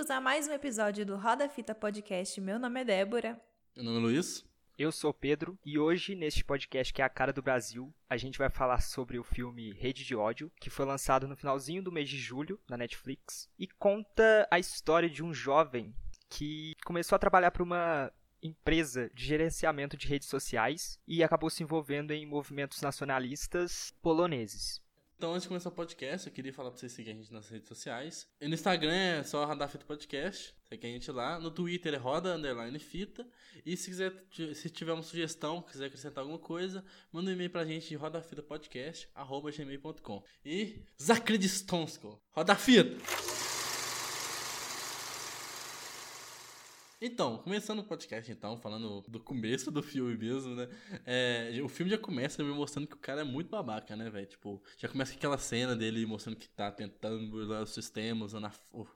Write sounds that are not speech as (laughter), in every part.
Bem-vindos a mais um episódio do Roda Fita Podcast. Meu nome é Débora. Meu nome é Luiz. Eu sou Pedro e hoje, neste podcast que é a cara do Brasil, a gente vai falar sobre o filme Rede de Ódio, que foi lançado no finalzinho do mês de julho na Netflix e conta a história de um jovem que começou a trabalhar para uma empresa de gerenciamento de redes sociais e acabou se envolvendo em movimentos nacionalistas poloneses. Então, antes de começar o podcast, eu queria falar pra vocês seguirem a gente nas redes sociais. E no Instagram é só Radar Fita Podcast. Segue a gente lá. No Twitter é Roda Underline Fita. E se quiser, se tiver uma sugestão, quiser acrescentar alguma coisa, manda um e-mail pra gente rodafitapodcast.gmail.com. E Zakredistonsko. Roda Fita! Então, começando o podcast, então, falando do começo do filme mesmo, né? É, o filme já começa me mostrando que o cara é muito babaca, né, velho? Tipo, já começa com aquela cena dele mostrando que tá tentando burlar os sistemas, usando a, o,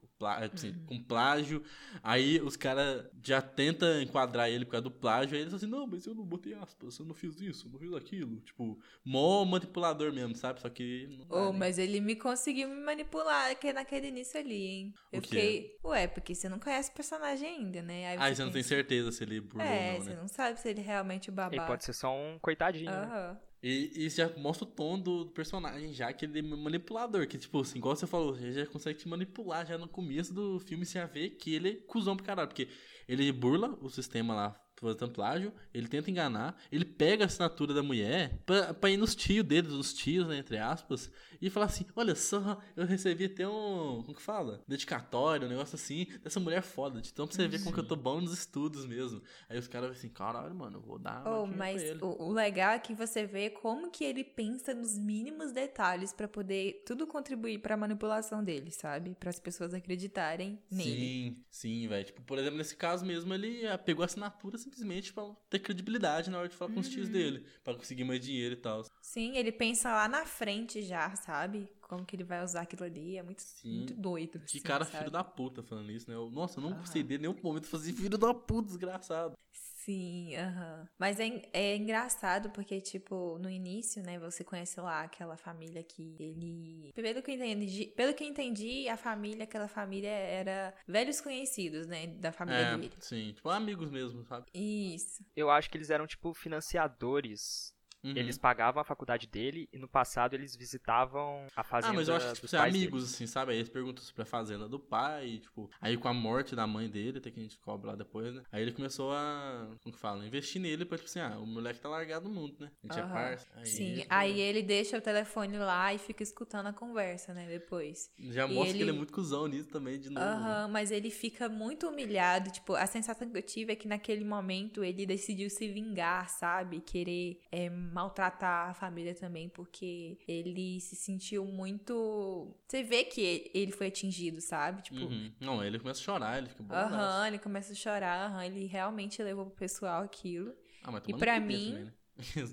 assim, uhum. com plágio. Aí os caras já tentam enquadrar ele por causa do plágio. Aí ele fala assim: Não, mas eu não botei aspas, eu não fiz isso, eu não fiz aquilo. Tipo, mó manipulador mesmo, sabe? Só que. Oh, mas ele me conseguiu me manipular naquele início ali, hein? Eu fiquei. Ué, porque você não conhece o personagem ainda, né? Aí você, Aí você não tem certeza se ele burlou é, ou não, né? você não sabe se ele realmente babaca. Ele pode ser só um coitadinho, uhum. né? E isso já mostra o tom do personagem, já que ele é manipulador. Que, tipo assim, igual você falou, ele já consegue te manipular já no começo do filme, você já vê que ele é cuzão pra caralho. Porque ele burla o sistema lá fazendo plágio, ele tenta enganar, ele pega a assinatura da mulher pra, pra ir nos tios dele, nos tios, né, entre aspas, e falar assim: olha só, eu recebi até um. Como que fala? Dedicatório, um negócio assim, dessa mulher foda. Então pra você ver como que eu tô bom nos estudos mesmo. Aí os caras assim, caralho, mano, eu vou dar. Oh, mas o, o, legal é que você vê como que ele pensa nos mínimos detalhes para poder tudo contribuir pra manipulação dele, sabe? Para as pessoas acreditarem nele. Sim, sim, velho. Tipo, por exemplo, nesse caso mesmo, ele ah, pegou a assinatura simplesmente pra ter credibilidade na hora de falar uhum. com os tios uhum. dele, para conseguir mais dinheiro e tal. Sim, ele pensa lá na frente já, sabe? Como que ele vai usar aquilo ali. É muito, muito doido. Que assim, cara sabe? filho da puta falando isso, né? Eu, nossa, eu não uhum. sei de nenhum momento fazer filho da puta, desgraçado. Sim, aham. Uhum. Mas é, é engraçado porque, tipo, no início, né, você conhece lá aquela família que ele. Pelo que eu entendi, pelo que eu entendi, a família, aquela família era velhos conhecidos, né? Da família é, dele. Sim, tipo, amigos mesmo, sabe? Isso. Eu acho que eles eram, tipo, financiadores Uhum. Eles pagavam a faculdade dele e no passado eles visitavam a fazenda Ah, mas eu acho que tipo, ser amigos, dele. assim, sabe? Aí eles perguntam sobre a fazenda do pai, tipo, aí com a morte da mãe dele, até que a gente cobra lá depois, né? Aí ele começou a, como que fala, investir nele pra, tipo assim, ah, o moleque tá largado no mundo, né? A gente uhum. é parça. Aí Sim, aí ele deixa o telefone lá e fica escutando a conversa, né, depois. Já mostra ele... que ele é muito cuzão nisso também, de novo. Aham, uhum, mas ele fica muito humilhado, tipo, a sensação que eu tive é que naquele momento ele decidiu se vingar, sabe? Querer é, maltratar família também, porque ele se sentiu muito. Você vê que ele foi atingido, sabe? Tipo. Uhum. Não, ele começa a chorar, ele fica bom. Aham, uhum, ele começa a chorar, uhum, ele realmente levou pro pessoal aquilo. Ah, mas e para mim. Também, né?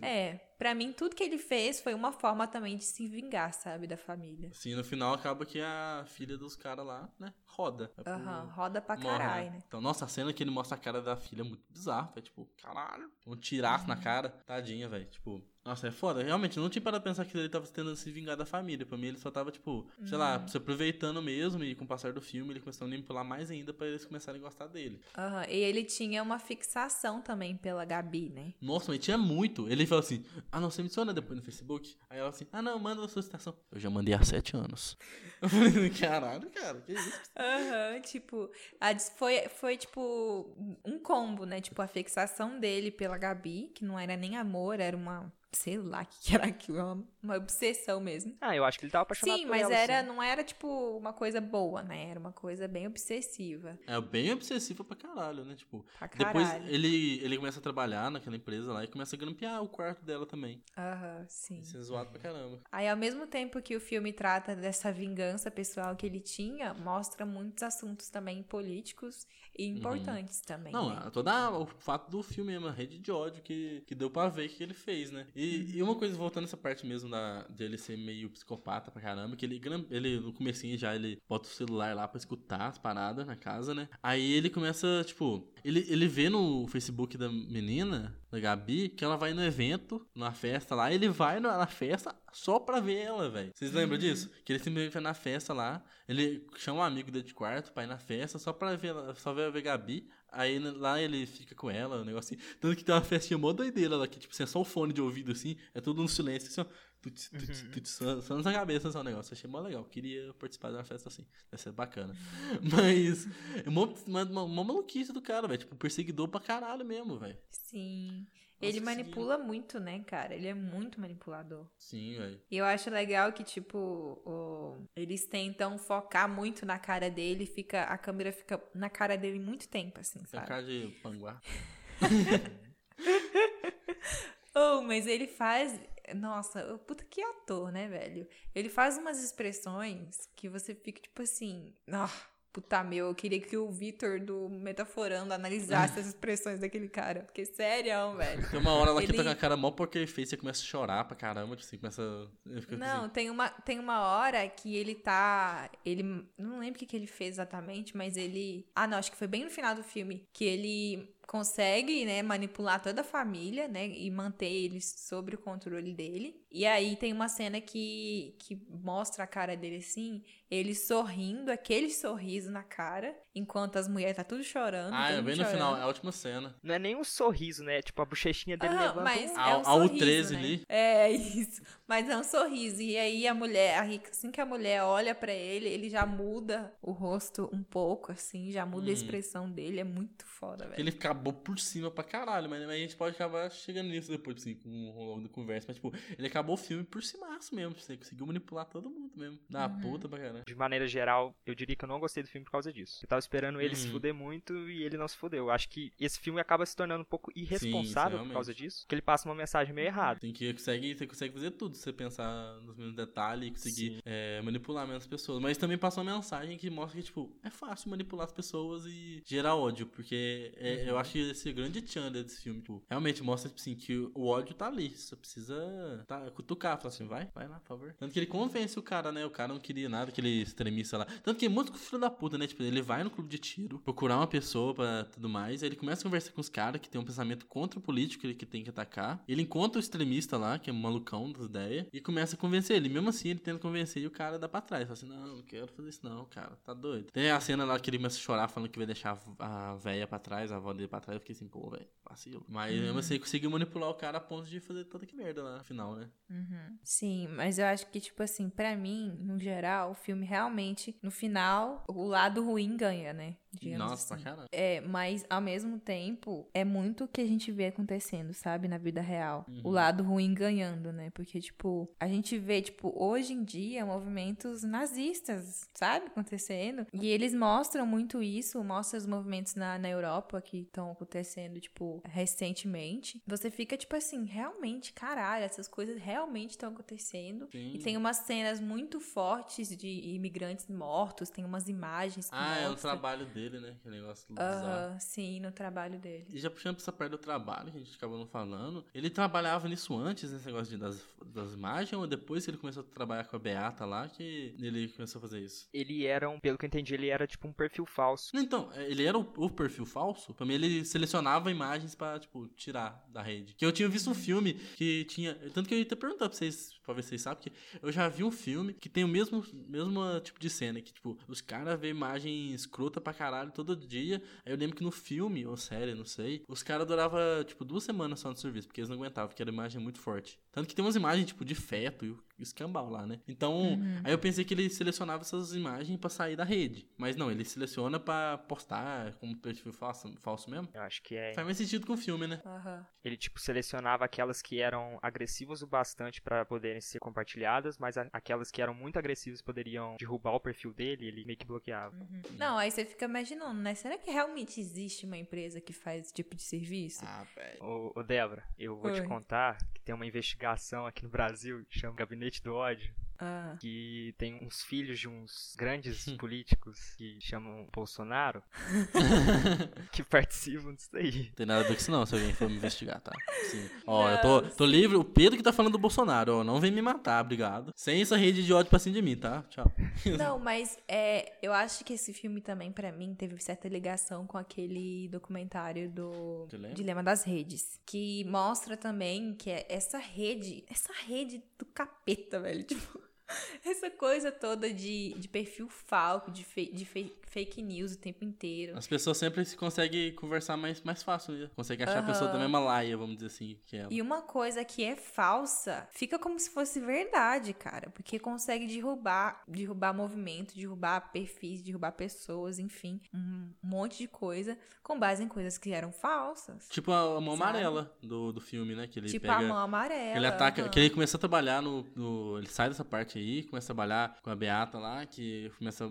É, para mim tudo que ele fez foi uma forma também de se vingar, sabe, da família. Sim, no final acaba que a filha dos caras lá, né, roda. É Aham, uhum, roda pra caralho, né? né? Então, nossa, a cena que ele mostra a cara da filha é muito bizarra, é tipo, caralho, um tiraço uhum. na cara, tadinha, velho, tipo, nossa, é foda. Realmente, eu não tinha para pensar que ele tava tentando se vingar da família. Pra mim, ele só tava, tipo, sei lá, uhum. se aproveitando mesmo. E com o passar do filme, ele começou a manipular mais ainda para eles começarem a gostar dele. Aham, uhum. e ele tinha uma fixação também pela Gabi, né? Nossa, mas tinha muito. Ele falou assim: Ah, não, você me adiciona depois no Facebook? Aí ela assim: Ah, não, manda a solicitação. Eu já mandei há sete anos. (laughs) Eu falei: Caralho, cara, que isso? Aham, uhum, tipo, a, foi, foi tipo um combo, né? Tipo, a fixação dele pela Gabi, que não era nem amor, era uma sei lá o que era aquilo, uma, uma obsessão mesmo. Ah, eu acho que ele tava apaixonado sim, por mas ela. Sim, mas não era tipo uma coisa boa, né? Era uma coisa bem obsessiva. É, bem obsessiva pra caralho, né? Tipo, pra depois ele, ele começa a trabalhar naquela empresa lá e começa a grampear o quarto dela também. Aham, sim. Isso é zoado pra caramba. Aí, ao mesmo tempo que o filme trata dessa vingança pessoal que ele tinha, mostra muitos assuntos também políticos e uhum. importantes uhum. também. Não, né? todo o fato do filme mesmo, a rede de ódio que, que deu pra ver que ele fez, né? E E, e uma coisa, voltando essa parte mesmo da, dele ser meio psicopata pra caramba, que ele, ele no comecinho já ele bota o celular lá pra escutar as paradas na casa, né? Aí ele começa, tipo, ele, ele vê no Facebook da menina, da Gabi, que ela vai no evento, numa festa lá, ele vai na, na festa só pra ver ela, velho. Vocês lembram Uhum. disso? Que ele simplesmente vai na festa lá, ele chama um amigo dele de quarto pra ir na festa só pra ver, só ver, ver Gabi. Aí né, lá ele fica com ela, um negócio assim. Tanto que tem uma festinha mó doideira lá, que tipo, assim, é só o fone de ouvido assim, é tudo no silêncio, assim, ó. Tuts, tuts, Uhum. tuts, só, só na cabeça, só um negócio. Achei mó legal. Queria participar de uma festa assim. Deve ser bacana. (laughs) Mas. É mó, uma, uma, uma maluquice do cara, velho. Tipo, perseguidor pra caralho mesmo, velho. Sim. Ele manipula muito, né, cara? Ele é muito manipulador. Sim, velho. E eu acho legal que, tipo, o- eles tentam focar muito na cara dele, fica a câmera fica na cara dele muito tempo, assim, Tem sabe? cara de panguá. (laughs) Oh, mas ele faz. Nossa, puta que ator, né, velho? Ele faz umas expressões que você fica tipo assim. Ah, puta meu, eu queria que o Vitor do Metaforando analisasse as expressões daquele cara. Porque sério, velho. Tem (laughs) uma hora lá que Ele- tá com a cara mó porque fez, você começa a chorar pra caramba, tipo assim, começa. Não, assim, tem uma, tem uma hora que ele tá. Ele. Não lembro o que, que ele fez exatamente, mas ele. Ah, não, acho que foi bem no final do filme. Que ele consegue, né, manipular toda a família, né, e manter eles sob o controle dele. E aí tem uma cena que, que mostra a cara dele assim, ele sorrindo, aquele sorriso na cara, enquanto as mulheres tá tudo chorando. Ah, é bem no final, é a última cena. Não é nem um sorriso, né? Tipo, a bochechinha dele Aham, levanta mas um... é um Ao- ao sorriso, 13 né? ali. É (laughs) isso. Mas é um sorriso. E aí a mulher, a rica, assim que a mulher olha pra ele, ele já muda o rosto um pouco, assim, já muda a Uhum. expressão dele. É muito foda, velho. Ele acabou por cima pra caralho, mas, mas a gente pode acabar chegando nisso depois, assim, com o longo da conversa. Mas, tipo, ele acabou o filme por cimaço mesmo. Você conseguiu manipular todo mundo mesmo. Da Uhum. puta pra caralho. De maneira geral, eu diria que eu não gostei do filme por causa disso. Eu tava esperando ele se Uhum. fuder muito e ele não se fudeu. Eu acho que esse filme acaba se tornando um pouco irresponsável por realmente. causa disso, porque ele passa uma mensagem meio errada. Tem que consegue, você consegue fazer tudo, se você pensar nos mesmos detalhes e conseguir é, manipular mesmo as pessoas. Mas também passa uma mensagem que mostra que, tipo, é fácil manipular as pessoas e gerar ódio. Porque é, eu acho que esse é o grande tchan desse filme. Tipo, realmente mostra, tipo assim, que o ódio tá ali. Você precisa tá, cutucar, falar assim, vai, vai lá, por favor. Tanto que ele convence o cara, né? O cara não queria nada, aquele extremista lá. Tanto que é muito filho da puta, né? Tipo, ele vai no clube de tiro, procurar uma pessoa pra tudo mais. Aí ele começa a conversar com os caras que tem um pensamento contra o político que tem que atacar. Ele encontra o extremista lá, que é um malucão das ideias, e começa a convencer ele. Mesmo assim, ele tenta convencer e o cara dá pra trás. Fala assim: não, não quero fazer isso, não, cara, tá doido. Tem a cena lá que ele começa a chorar, falando que vai deixar a véia pra trás, a avó dele pra trás. Eu fiquei assim, pô, velho, vacilo. Mas mesmo assim, ele conseguiu manipular o cara a ponto de fazer toda que merda lá no final, né? Uhum. Sim, mas eu acho que, tipo assim, pra mim, no geral, o filme realmente, no final, o lado ruim ganha, né? Digamos Nossa, assim. caralho. É, mas ao mesmo tempo, é muito o que a gente vê acontecendo, sabe, na vida real. Uhum. O lado ruim ganhando, né? Porque, tipo, a gente vê, tipo, hoje em dia, movimentos nazistas, sabe, acontecendo. E eles mostram muito isso, mostram os movimentos na, na Europa que estão acontecendo, tipo, recentemente. Você fica, tipo assim, realmente, caralho, essas coisas realmente estão acontecendo. Sim. E tem umas cenas muito fortes de imigrantes mortos, tem umas imagens que Ah, é o trabalho dele, né? Que negócio bizarro. Aham, sim, no trabalho dele. E já puxando pra essa parte do trabalho, que a gente acabou não falando, ele trabalhava nisso antes, nesse negócio de, das, das imagens, ou depois que ele começou a trabalhar com a Beata lá, que ele começou a fazer isso? Ele era, um, pelo que eu entendi, ele era tipo um perfil falso. Então, é, ele era o, o perfil falso, pra mim ele selecionava imagens pra, tipo, tirar da rede. Que eu tinha visto um filme que tinha, tanto que eu ia até perguntar pra vocês, pra ver se vocês sabem, que eu já vi um filme que tem o mesmo, mesmo tipo de cena, que, tipo, os caras vê imagem escrota pra caralho todo dia, aí eu lembro que no filme, ou série, não sei, os caras duravam, tipo, duas semanas só no serviço, porque eles não aguentavam, porque era imagem muito forte. Tanto que tem umas imagens, tipo, de feto e o escambau lá, né? Então, aí eu pensei que ele selecionava essas imagens pra sair da rede. Mas não, ele seleciona pra postar como perfil falso, falso mesmo. Eu acho que é. Faz mais sentido com o filme, né? Aham. Ele tipo selecionava aquelas que eram agressivas o bastante pra poderem ser compartilhadas, mas a- aquelas que eram muito agressivas poderiam derrubar o perfil dele, ele meio que bloqueava. Não, aí você fica imaginando, né? Será que realmente existe uma empresa que faz esse tipo de serviço? Ah, velho. Ô, ô Débora, eu vou te Oi. contar que tem uma investigação aqui no Brasil que chama Gabinete do Ódio. Ah. que tem uns filhos de uns grandes (laughs) políticos que chamam Bolsonaro, (laughs) que participam disso aí. Tem nada a ver com isso não, se alguém for me investigar, tá? Sim. Ó, eu tô, tô livre. O Pedro que tá falando do Bolsonaro, ó. Não vem me matar, obrigado. Sem essa rede de ódio pra cima de mim, tá? Tchau. (laughs) Não, mas é, eu acho que esse filme também, pra mim, teve certa ligação com aquele documentário do Dilema? Dilema das Redes. Que mostra também que é essa rede, essa rede do capeta, velho. Tipo, (laughs) essa coisa toda de, de perfil falco, de, fe- de fe- fake news o tempo inteiro. As pessoas sempre se conseguem conversar mais, mais fácil, né? Consegue achar a pessoa da mesma laia, vamos dizer assim, que ela. E uma coisa que é falsa fica como se fosse verdade, cara. Porque consegue derrubar, derrubar movimento, derrubar perfis, derrubar pessoas, enfim, um monte de coisa com base em coisas que eram falsas. Tipo a, a mão Sabe? amarela do, do filme, né? Que ele tipo pega. a mão amarela. Ele ataca. aham. Que ele começa a trabalhar no, no- Ele sai dessa parte aí, começa a trabalhar com a Beata lá, que começa a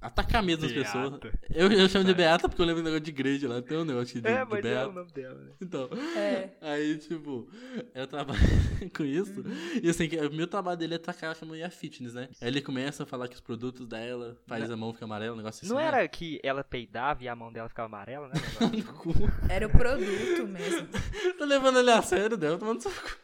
atacar mesmo as pessoas. Eu, eu chamo de Beata porque eu lembro do negócio de igreja lá, tem um negócio de, É, de mas é Beata. o nome dela, né? Então, É. (laughs) aí, tipo, eu trabalho (laughs) com isso. Uhum. E assim, que o meu trabalho dele é atacar a mulher fitness, né? Aí ele começa a falar que os produtos dela faz a mão ficar amarela, um negócio assim. Não né? era que ela peidava e a mão dela ficava amarela, né? (laughs) Era o produto mesmo. Tô levando ele a sério, dela, tomando seu cu.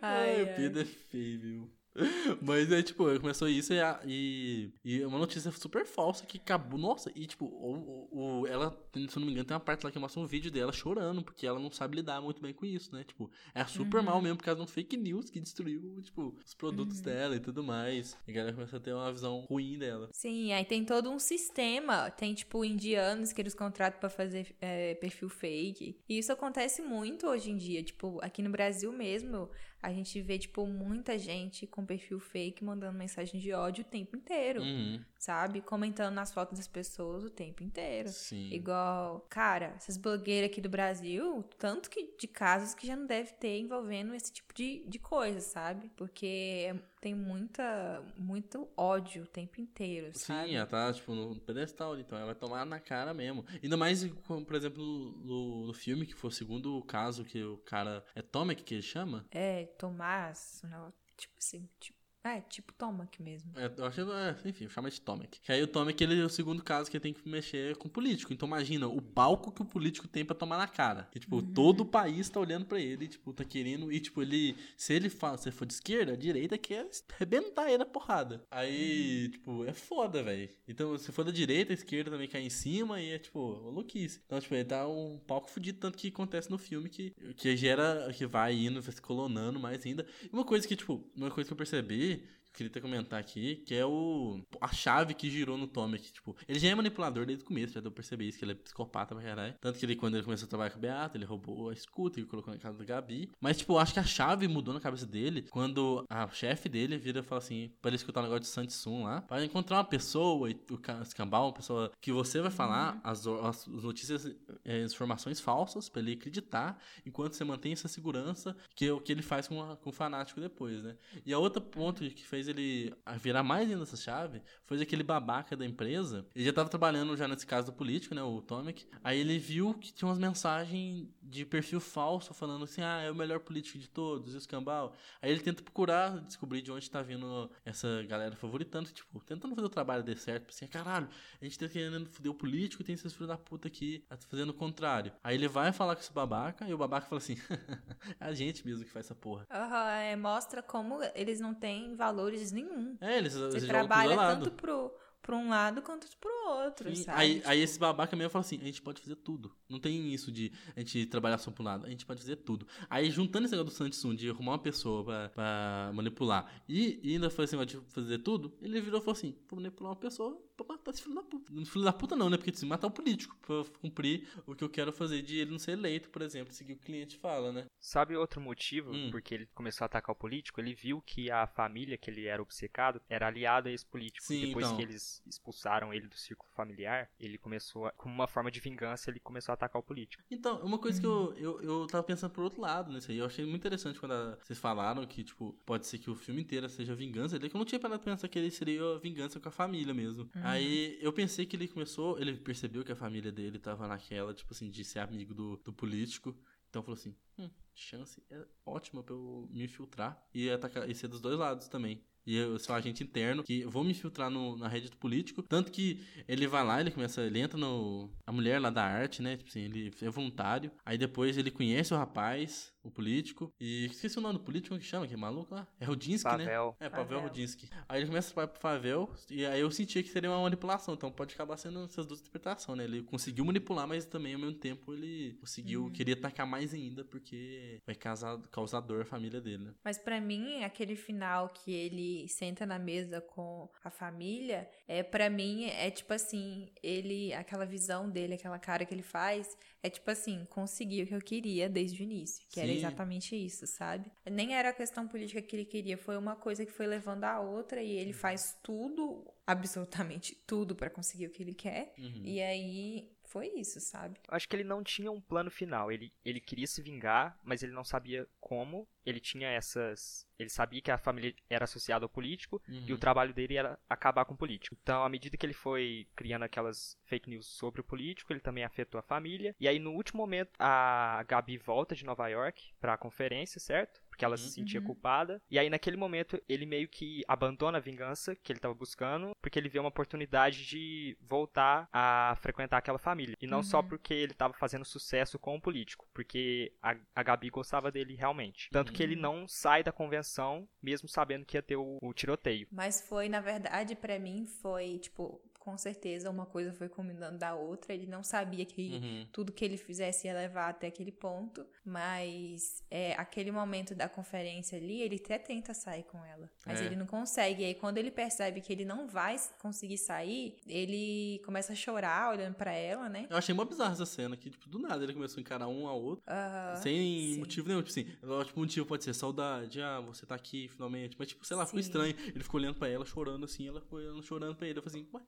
Ai, Ai, o ai. Pedro é feio, viu? (laughs) Mas aí, tipo, começou isso e, a- e, e uma notícia super falsa que acabou. Nossa, e tipo, o, o, ela, se eu não me engano, tem uma parte lá que mostra um vídeo dela chorando, porque ela não sabe lidar muito bem com isso, né? Tipo, é super Uhum. mal mesmo por causa de um fake news que destruiu, tipo, os produtos dela e tudo mais. E a galera começou a ter uma visão ruim dela. Sim, aí tem todo um sistema. Tem, tipo, indianos que eles contratam pra fazer é, perfil fake. E isso acontece muito hoje em dia. Tipo, aqui no Brasil mesmo, a gente vê, tipo, muita gente com perfil fake mandando mensagem de ódio o tempo inteiro. Uhum. Sabe? Comentando nas fotos das pessoas o tempo inteiro. Sim. Igual, cara, essas blogueiras aqui do Brasil, tanto que de casos que já não deve ter envolvendo esse tipo de, de coisa, sabe? Porque é- tem muita, muito ódio o tempo inteiro, sabe? Sim, ela tá, tipo, no pedestal, então ela vai tomar na cara mesmo. Ainda mais, por exemplo, no, no filme, que foi o segundo caso que o cara. É Tomek que ele chama? É, Tomás, tipo assim, tipo, é, tipo Tomac mesmo. É, eu acho, é, enfim, chama de Tomek. Que aí o Tomek, ele é o segundo caso que tem que mexer com o político. Então imagina o palco que o político tem pra tomar na cara. Que, tipo, todo o país tá olhando pra ele, tipo, tá querendo. E, tipo, ele. Se ele fala, se ele for de esquerda, a direita quer arrebentar ele na porrada. Aí, tipo, é foda, velho. Então, se for da direita, a esquerda também cai em cima e é, tipo, louquice. Então, tipo, ele tá um palco fudido, tanto que acontece no filme que, que gera, que vai indo, vai se colonando mais ainda. E uma coisa que, tipo, uma coisa que eu percebi, queria até comentar aqui, que é o a chave que girou no Tommy aqui, tipo, ele já é manipulador desde o começo, já deu pra perceber isso, que ele é psicopata pra caralho. Tanto que ele, quando ele começou a trabalhar com a Beata, ele roubou a escuta e colocou na casa da Gabi. Mas, tipo, acho que a chave mudou na cabeça dele quando a chefe dele vira e fala assim, pra ele escutar um negócio de Santsum lá, pra encontrar uma pessoa, e o ca- escambau, uma pessoa que você vai falar as, o- as notícias, as informações falsas pra ele acreditar, enquanto você mantém essa segurança, que é o que ele faz com, a- com o fanático depois, né? E a outra ponto que fez ele a virar mais ainda essa chave foi aquele babaca da empresa. Ele já tava trabalhando já nesse caso do político, né? O Tomek. Aí ele viu que tinha umas mensagens de perfil falso falando assim: ah, é o melhor político de todos, escambau. Aí ele tenta procurar, descobrir de onde tá vindo essa galera favoritando, tipo, tentando fazer o trabalho desse certo. Assim, caralho, a gente tá querendo foder o político e tem esses filhos da puta aqui fazendo o contrário. Aí ele vai falar com esse babaca e o babaca fala assim: (laughs) é a gente mesmo que faz essa porra. Aham, é, mostra como eles não têm valores nenhum. É, eles, Você eles trabalha tanto pro, pro um lado quanto pro outro, Sim, sabe? Aí, Tipo, aí esse babaca mesmo fala assim: a gente pode fazer tudo. Não tem isso de a gente trabalhar só pro lado, a gente pode fazer tudo. Aí juntando esse negócio do Samsung de arrumar uma pessoa pra, pra manipular e, e ainda foi assim, de fazer tudo, ele virou e falou assim: vou manipular uma pessoa pra matar esse filho da puta. Não, Filho da puta não, né? Porque assim, matar o político pra cumprir o que eu quero fazer de ele não ser eleito, por exemplo, seguir o que o cliente fala, né? Sabe outro motivo Hum. porque ele começou a atacar o político? Ele viu que a família que ele era obcecado era aliada a esse político. Sim, e depois então. que eles expulsaram ele do círculo familiar, ele começou, a, como uma forma de vingança, ele começou a atacar o político. Então, uma coisa que eu, eu, eu tava pensando por outro lado nisso aí. Eu achei muito interessante quando a- vocês falaram que, tipo, pode ser que o filme inteiro seja vingança. Ele que eu não tinha parado pra pensar que ele seria vingança com a família mesmo. Aí eu pensei que ele começou, ele percebeu que a família dele tava naquela, tipo assim, de ser amigo do, do político. Então falou assim: hum, chance é ótima pra eu me infiltrar e atacar e ser dos dois lados também. E eu sou agente interno, que vou me infiltrar no, na rede do político. Tanto que ele vai lá, ele começa, ele entra no. A mulher lá da arte, né? Tipo assim, ele é voluntário. Aí depois ele conhece o rapaz, o político. E esqueci o nome do político, como que chama? Que é maluco lá? É Rudinsky, Pavel. né? É, Pavel Pavel. Rudinsky. Aí ele começa a ir pro Favel, e aí eu sentia que seria uma manipulação. Então pode acabar sendo essas duas interpretações, né? Ele conseguiu manipular, mas também ao mesmo tempo ele conseguiu, queria atacar mais ainda, porque vai causar, causar dor à família dele, né? Mas pra mim, aquele final que ele senta na mesa com a família, é para mim é tipo assim, ele aquela visão dele, aquela cara que ele faz, é tipo assim, consegui o que eu queria desde o início, que era Sim. exatamente isso, sabe? Nem era a questão política que ele queria, foi uma coisa que foi levando a outra e ele faz tudo, absolutamente tudo pra conseguir o que ele quer. Uhum. E aí foi isso, sabe? Acho que ele não tinha um plano final. Ele, ele queria se vingar, mas ele não sabia como. Ele tinha essas. Ele sabia que a família era associada ao político Uhum. e o trabalho dele era acabar com o político. Então, à medida que ele foi criando aquelas fake news sobre o político, ele também afetou a família. E aí, no último momento, a Gabi volta de Nova York pra conferência, certo? Porque ela se Uhum. sentia Uhum. culpada. E aí, naquele momento, ele meio que abandona a vingança que ele estava buscando, porque ele vê uma oportunidade de voltar a frequentar aquela família. E não só Uhum. porque ele estava fazendo sucesso com o político, porque a, a Gabi gostava dele realmente. Tanto que ele não sai da convenção, mesmo sabendo que ia ter o, o tiroteio. Mas foi, na verdade, pra mim, foi, tipo, com certeza uma coisa foi combinando da outra. Ele não sabia que Uhum. tudo que ele fizesse ia levar até aquele ponto. Mas é, aquele momento da conferência ali, ele até tenta sair com ela. Mas É. ele não consegue. E aí, quando ele percebe que ele não vai conseguir sair, ele começa a chorar olhando pra ela, né? Eu achei mó bizarra essa cena, que, tipo, do nada ele começou a encarar um ao outro, sem sim. motivo nenhum. Tipo assim, lógico, o motivo pode ser saudade, ah, você tá aqui finalmente. Mas, tipo, sei lá, ficou estranho. Ele ficou olhando pra ela, chorando assim, ela olhando, chorando pra ele. Eu falei assim, ué,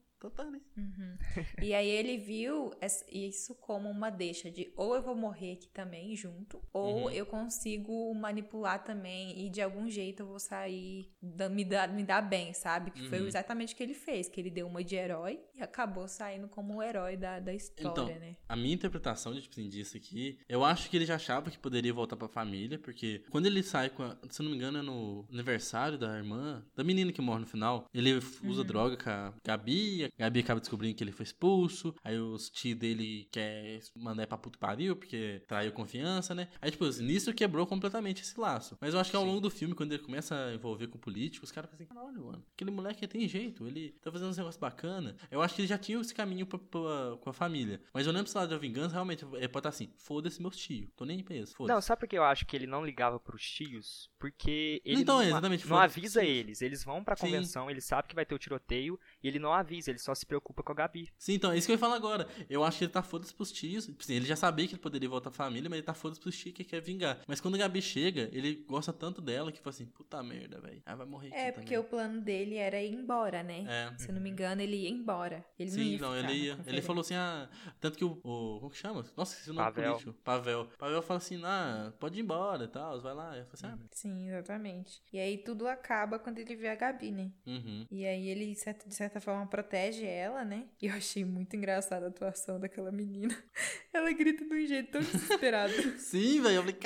né? Uhum. e aí ele viu isso como uma deixa de ou eu vou morrer aqui também junto, ou Uhum. eu consigo manipular também e de algum jeito eu vou sair, da- me dar, me dar bem, sabe? Que foi Uhum. exatamente o que ele fez, que ele deu uma de herói e acabou saindo como o herói da, da história, Então, né? A minha interpretação de, tipo assim, disso aqui, eu acho que ele já achava que poderia voltar pra família, porque quando ele sai com a, se não me engano, é no aniversário da irmã, da menina que morre no final, ele usa Uhum. droga com a Gabi, Gabi acaba descobrindo que ele foi expulso, aí os tios dele quer mandar pra puto pariu, porque traiu confiança, né? Aí, tipo, nisso quebrou completamente esse laço. Mas eu acho que ao Sim. longo do filme, quando ele começa a envolver com políticos, os caras ficam assim, caralho, mano, aquele moleque tem jeito, ele tá fazendo uns negócios bacana. Eu acho que ele já tinha esse caminho pra, pra- com a família. Mas olhando pro lado da vingança, realmente, é pode estar assim, foda-se meus tios, tô nem pra isso, Não, foda-se. sabe por que eu acho que ele não ligava pros tios? Porque ele Então, não, exatamente, não avisa tios. eles. Eles vão pra Sim. convenção, ele sabe que vai ter o tiroteio, e ele não avisa, ele só se preocupa com a Gabi. Sim, então, é isso que eu ia falar agora. Eu acho que ele tá foda-se pros tios. Tipo ele já sabia que ele poderia voltar à família, mas ele tá foda-se pros tios que quer vingar. Mas quando a Gabi chega, ele gosta tanto dela que fala assim, puta merda, velho. Ela vai morrer É, aqui porque também. o plano dele era ir embora, né? É. Se eu não me engano, ele ia embora. Ele não Sim, ia não, ele ia. Ele falou assim, ah. Tanto que o. o como que chama? Nossa, esqueci o nome Pavel. político. Pavel. Pavel fala assim, ah, pode ir embora e tal, vai lá. Eu falei assim, ah, Sim, exatamente. E aí tudo acaba quando ele vê a Gabi, né? uhum. E aí ele, de certa- de certa forma, protege ela, né? E eu achei muito engraçada a atuação daquela menina. (laughs) Ela grita de um jeito tão desesperado. (laughs) Sim, velho. Eu falei.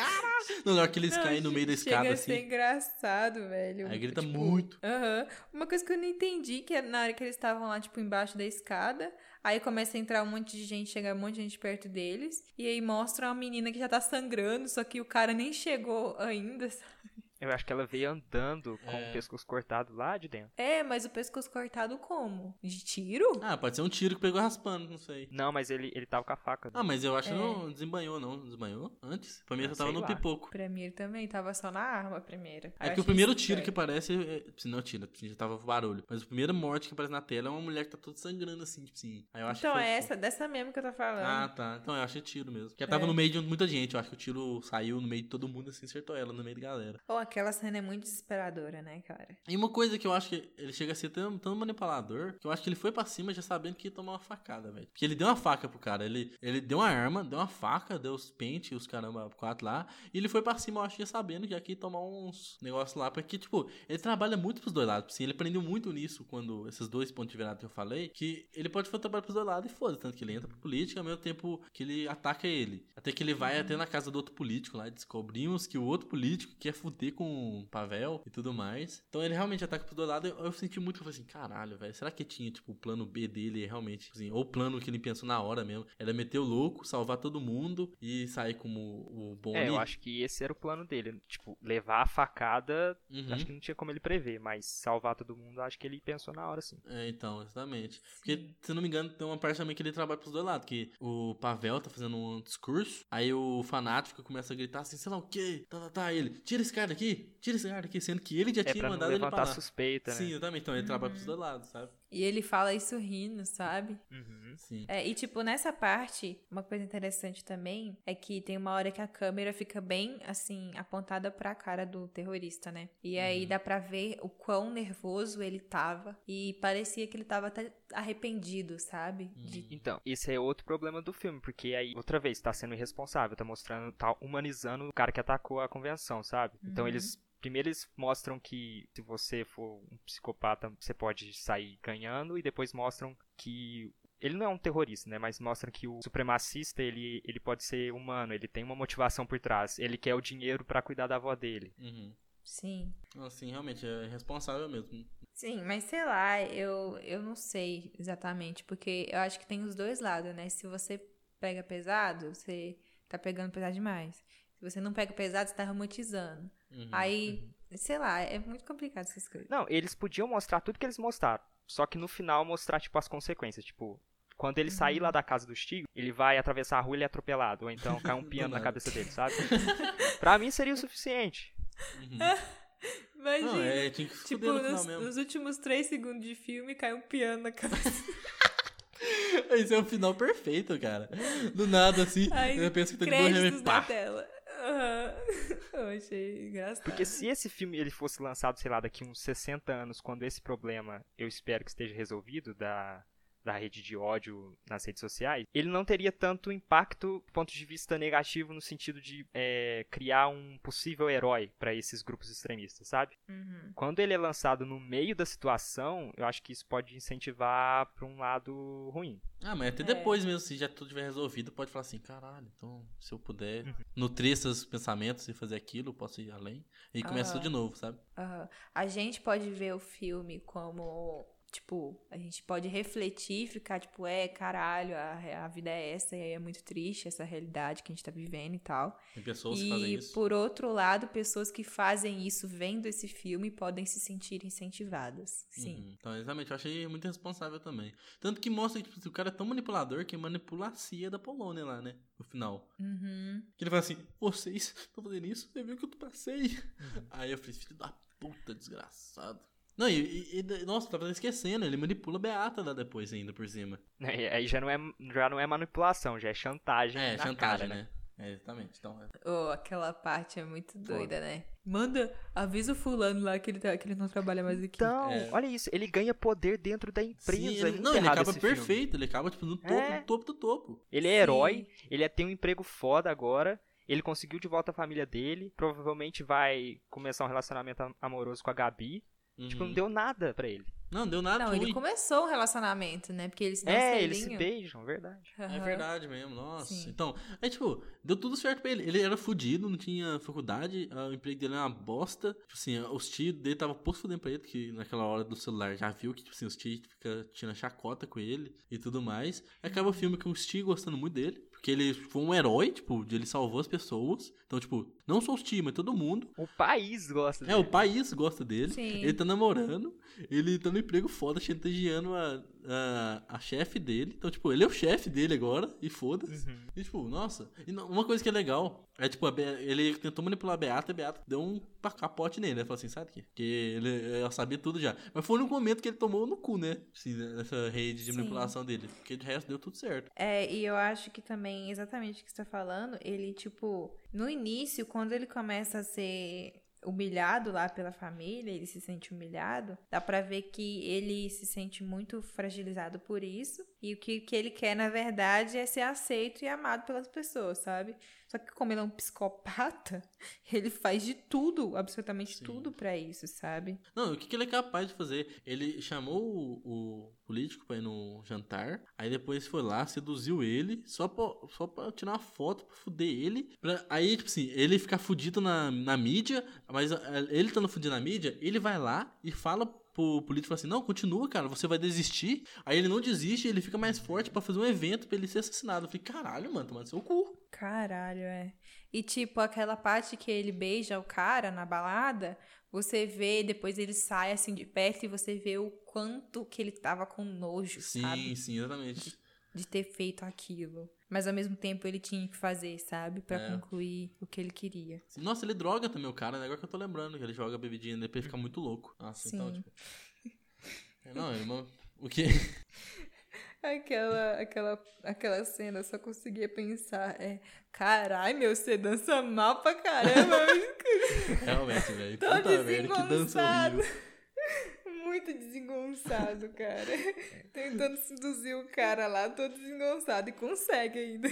Não, na hora que eles Não, caem no meio da escada assim. engraçado, velho. Aí grita Tipo, muito. Aham. Uma coisa que eu não entendi, que é na hora que eles estavam lá, tipo, embaixo da escada, aí começa a entrar um monte de gente, chega um monte de gente perto deles, e aí mostra uma menina que já tá sangrando, só que o cara nem chegou ainda, (laughs) sabe? Eu acho que ela veio andando com É. o pescoço cortado lá de dentro. É, mas o pescoço cortado como? De tiro? Ah, pode ser um tiro que pegou raspando, não sei. Não, mas ele, ele tava com a faca. Ah, mas eu acho que É. não desembanhou, não. Desembanhou antes? Pra mim, eu tava no lá. pipoco. Pra mim ele também tava só na arma primeiro. É Eu que o achei primeiro tiro que aparece. É, se não tira, já tava barulho. Mas a primeira morte que aparece na tela é uma mulher que tá toda sangrando assim, tipo assim. Aí eu acho Então que foi- é essa, dessa mesmo que eu tô falando. Ah, tá. Então eu achei tiro mesmo. Porque ela tava É. no meio de muita gente. Eu acho que o tiro saiu no meio de todo mundo assim, acertou ela no meio da galera. Ou aquela cena é muito desesperadora, né, cara? E uma coisa que eu acho que ele chega a ser tão, tão manipulador que eu acho que ele foi pra cima já sabendo que ia tomar uma facada, velho. Porque ele deu uma faca pro cara. Ele, ele deu uma arma, deu uma faca, deu os pentes, os caramba, quatro lá. E ele foi pra cima, eu acho, já sabendo que aqui ia tomar uns negócios lá. Porque, tipo, ele trabalha muito pros dois lados. Assim, ele aprendeu muito nisso quando esses dois pontos de virada que eu falei. Que ele pode trabalhar pros dois lados e foda. Tanto que ele entra pra política ao mesmo tempo que ele ataca ele. Até que ele vai até na casa do outro político lá e descobrimos que o outro político quer fuder com o Pavel e tudo mais. Então ele realmente ataca pros dois lados. Eu, eu senti muito, eu falei assim, caralho, velho, será que tinha, tipo, o plano B dele realmente, assim, ou o plano que ele pensou na hora mesmo, era meter o louco, salvar todo mundo e sair como o bom É, eu acho que esse era o plano dele. Tipo, levar a facada, Uhum. acho que não tinha como ele prever, mas salvar todo mundo, acho que ele pensou na hora, sim. É, então, exatamente. Porque, se não me engano, tem uma parte também que ele trabalha pros dois lados, que o Pavel tá fazendo um discurso, aí o fanático começa a gritar assim, sei lá o quê, tá, tá, tá, ele, tira esse cara daqui, tira esse cara daqui, sendo que ele já É tinha mandado ele pra levantar lá. suspeita, Sim, né? exatamente. Então ele trabalha pros dois lados, sabe? E ele fala isso rindo, sabe? Uhum. Sim. É, e tipo, nessa parte, uma coisa interessante também é que tem uma hora que a câmera fica bem, assim, apontada pra cara do terrorista, né? E aí Uhum. dá pra ver o quão nervoso ele tava. E parecia que ele tava até arrependido, sabe? De... Então, esse é outro problema do filme, porque aí, outra vez, tá sendo irresponsável, tá mostrando, tá humanizando o cara que atacou a convenção, sabe? Então Uhum. eles. Primeiro eles mostram que se você for um psicopata, você pode sair ganhando, e depois mostram que. Ele não é um terrorista, né? Mas mostram que o supremacista, ele, ele pode ser humano, ele tem uma motivação por trás. Ele quer o dinheiro pra cuidar da avó dele. Uhum. Sim. Assim, realmente, é responsável mesmo. Sim, mas sei lá, eu, eu não sei exatamente, porque eu acho que tem os dois lados, né? Se você pega pesado, você tá pegando pesado demais. Se você não pega pesado, você tá romantizando. Uhum. Aí, sei lá, é muito complicado essas coisas. Não, eles podiam mostrar tudo que eles mostraram. Só que no final mostrar, tipo, as consequências. Tipo, quando ele sair lá da casa do Stigo, ele vai atravessar a rua e ele é atropelado. Ou então cai um (laughs) piano na cabeça dele, sabe? (laughs) pra mim seria o suficiente. Uhum. (laughs) Imagina, Não, é, tinha que se tipo, no nos, nos últimos três segundos de filme, cai um piano na cabeça. Esse é o final perfeito, cara. Do nada, assim, Aí, eu penso que tá de boa créditos na pá. tela. Aham. (laughs) Eu achei engraçado. Porque se esse filme ele fosse lançado, sei lá, daqui uns 60 anos, quando esse problema, eu espero que esteja resolvido, da, da rede de ódio nas redes sociais, ele não teria tanto impacto do ponto de vista negativo no sentido de é, criar um possível herói para esses grupos extremistas, sabe? Uhum. Quando ele é lançado no meio da situação, eu acho que isso pode incentivar para um lado ruim. Ah, mas até É. depois mesmo, se já tudo tiver resolvido, pode falar assim, caralho, então se eu puder Uhum. nutrir esses pensamentos e fazer aquilo, eu posso ir além. E começa tudo de novo, sabe? A gente pode ver o filme como. Tipo, a gente pode refletir e ficar, tipo, é, caralho, a, a vida é essa e é muito triste essa realidade que a gente tá vivendo e tal. Tem pessoas que fazem E, isso. por outro lado, pessoas que fazem isso vendo esse filme podem se sentir incentivadas. Sim. Uhum. Então, exatamente, eu achei muito responsável também. Tanto que mostra que tipo, o cara é tão manipulador que manipula a CIA da Polônia lá, né? No final. Uhum. Que ele fala assim, vocês estão fazendo isso? Você viu que eu passei? Uhum. Aí eu falei, filho da puta, desgraçado. Não, e, e- e- nossa, tava esquecendo, ele manipula a Beata lá depois ainda por cima. E Aí já não é, já não é manipulação, já é chantagem. É, na chantagem, cara, né? É, exatamente. Então, é- Oh, aquela parte é muito doida, né? Manda, avisa o fulano lá que ele, tá, que ele não trabalha mais aqui. Então, É. olha isso, ele ganha poder dentro da empresa. Sim, é ele, não, ele acaba esse filme. perfeito, ele acaba tipo no topo, É. no topo do topo. Ele é Sim. herói, ele é- tem um emprego foda agora, ele conseguiu de volta a família dele, provavelmente vai começar um relacionamento am- amoroso com a Gabi. Tipo, não Uhum. deu nada pra ele. Não, deu nada Não, ruim. ele começou um relacionamento, né? Porque eles não é, eles se beijam, verdade. É verdade mesmo, nossa. Sim. Então, aí, tipo, deu tudo certo pra ele. Ele era fudido, não tinha faculdade, ah, o emprego dele era uma bosta. Tipo assim, os tios dele tava posto fudendo pra ele, que naquela hora do celular já viu que, tipo assim, os tios ficam tirando chacota com ele e tudo mais. Acaba o filme com os tios gostando muito dele. Porque ele foi um herói, tipo, de ele salvou as pessoas. Então, tipo, não só os tios, mas todo mundo. O país gosta É, dele. o país gosta dele. Sim. Ele tá namorando. Ele tá no emprego foda, chantageando a, a, a chefe dele. Então, tipo, ele é o chefe dele agora. E foda-se. Uhum. E, tipo, nossa. E não- uma coisa que é legal é, tipo, a Be- ele tentou manipular a Beata e a Beata deu um capote nele. Ele falou assim, sabe o quê? Porque ele ela sabia tudo já. Mas foi no momento que ele tomou no cu, né? Assim, nessa rede de Sim. manipulação dele. Porque de resto deu tudo certo. É, e eu acho que também, exatamente o que você tá falando, ele, tipo, no início, quando ele começa a ser humilhado lá pela família, ele se sente humilhado, dá pra ver que ele se sente muito fragilizado por isso, e o que, que ele quer, na verdade, é ser aceito e amado pelas pessoas, sabe? Só que como ele é um psicopata, (laughs) ele faz de tudo, absolutamente Sim. tudo pra isso, sabe? Não, o que, que ele é capaz de fazer? Ele chamou o, o político pra ir no jantar, aí depois foi lá, seduziu ele, só pra, só pra tirar uma foto pra fuder ele. pra- aí, tipo assim, ele ficar fudido na, na mídia, mas eh, ele estando fudido na mídia, ele vai lá e fala pro político assim: Não, continua, cara, você vai desistir. Aí ele não desiste, ele fica mais forte pra fazer um evento pra ele ser assassinado. Eu falei: Caralho, mano, toma no seu cu. Caralho, é. E tipo, aquela parte que ele beija o cara na balada, você vê, depois ele sai assim de perto e você vê o quanto que ele tava com nojo, Sim, sabe? sim, exatamente. De ter feito aquilo. Mas ao mesmo tempo ele tinha que fazer, sabe? Pra É. concluir o que ele queria. Nossa, ele droga também o cara, né? Agora que eu tô lembrando que ele joga bebidinha e depois fica muito louco. Nossa, então, Sim. tipo. É, Não, irmão. O quê? (laughs) Aquela, aquela, aquela cena, eu só conseguia pensar, é, carai, meu, você dança mal pra caramba, (laughs) Realmente, velho. Tão Puta merda, que dança horrível. Muito desengonçado, cara. (laughs) Tentando seduzir o cara lá, todo desengonçado, e consegue ainda.